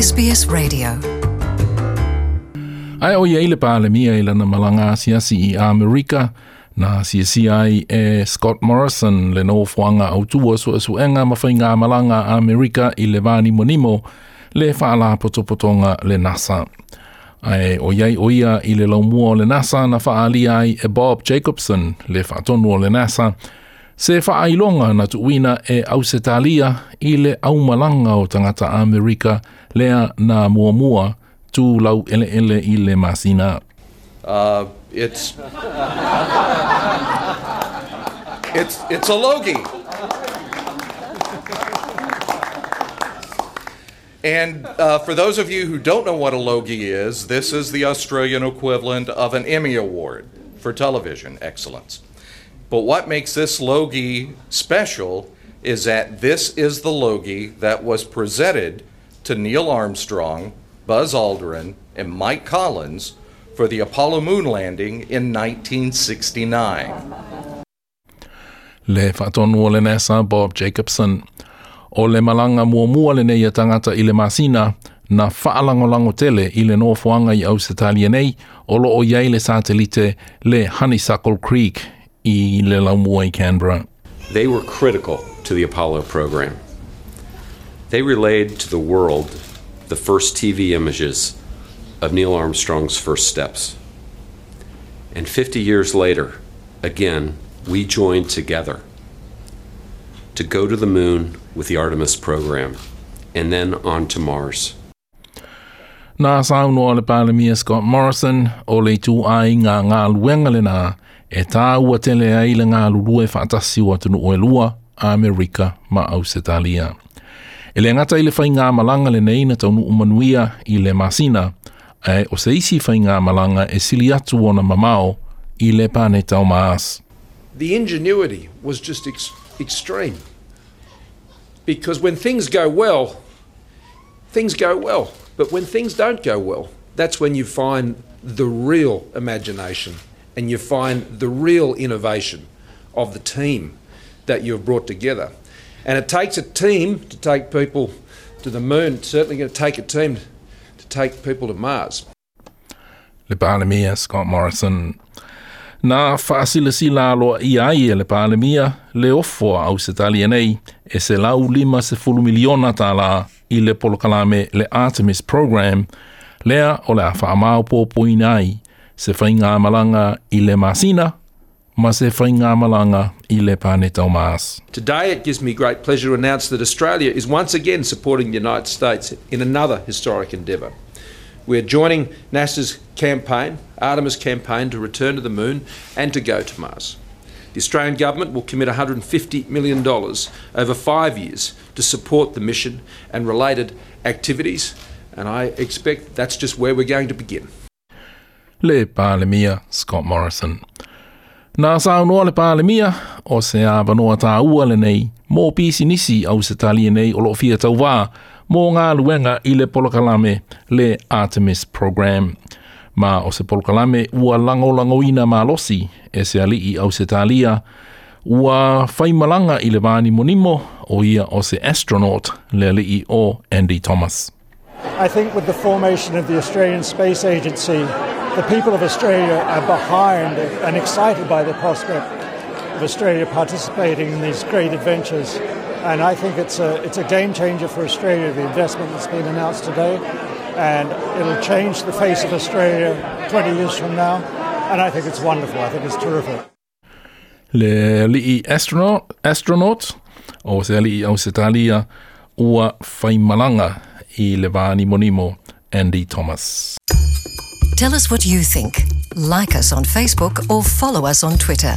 SBS Radio. Ai o iei le pāle mia i lana malanga siasi i Amerika na si ai e Scott Morrison le no fuanga au tua su esu enga mawhai malanga Amerika i le vani monimo le whaala potopotonga le NASA. Ai o iei o ia i le laumua le NASA na whaali ai e Bob Jacobson le whaatonu o le NASA se whaailonga na tuuina e Ausetalia i le aumalanga o tangata Amerika lea na mua mua tū lau ele ele i le masina. Uh, it's it's it's a logie. And uh, for those of you who don't know what a logie is, this is the Australian equivalent of an Emmy Award for television excellence. But what makes this logie special is that this is the logie that was presented to Neil Armstrong, Buzz Aldrin, and Mike Collins for the Apollo moon landing in 1969. Le whaatonu o le NASA Bob Jacobson. O le malanga mua mua le nei tangata i le masina na whaalangolango tele i le nofuanga i Ausitalia nei o lo o iei le satelite le Honeysuckle Creek Canberra. They were critical to the Apollo program. They relayed to the world the first TV images of Neil Armstrong's first steps. And 50 years later, again, we joined together to go to the moon with the Artemis program and then on to Mars. Nā sauno o le pālemia Scott Morrison o le tū ai ngā ngā luenga le nā e tā ua tele ai le ngā lulue whaatasi o atunu o e lua Amerika ma Ausetalia. E le ngata i le whai ngā malanga le neina taunu umanuia i le masina, e o se isi whai ngā malanga e sili atu o na mamao i le pāne tau maas. the ingenuity was just ex- extreme. Because when things go well, things go well. But when things don't go well, that's when you find the real imagination and you find the real innovation of the team that you've brought together. And it takes a team to take people to the moon. It's certainly going to take a team to take people to Mars. Le pālemia Scott Morrison. Nā whaasilasila aloa i ai e le pālemia le ofo au se tali e se lau lima se fulu miliona tā i le polokalame le Artemis Program lea o le a whaamau pōpui nei se whainga malanga i le masina ma se whainga malanga i le pāne tau maas. Today, it gives me great pleasure to announce that Australia is once again supporting the United States in another historic endeavour. We're joining NASA's campaign, Artemis campaign, to return to the moon and to go to Mars. The Australian Government will commit $150 million over five years to support the mission and related activities, and I expect that's just where we're going to begin. Le pālemia Scott Morrison. Nā saunoa le pālemia o se a wanoa tā ua le nei mō pisi nisi au se tali nei o fia tau wā mō ngā luenga i le polokalame le Artemis Program. Ma o se polokalame ua lango lango ina mā e se ali i au se talia ua whaimalanga i le vāni monimo o ia o se astronaut le ali i o Andy Thomas. I think with the formation of the Australian Space Agency, the people of Australia are behind and excited by the prospect of Australia participating in these great adventures. And I think it's a, it's a game changer for Australia, the investment that's been announced today. And it'll change the face of Australia 20 years from now. And I think it's wonderful. I think it's terrific. Le li astronaut, astronaut o se ali au se talia ua whaimalanga i le vāni monimo Andy Thomas. Tell us what you think. Like us on Facebook or follow us on Twitter.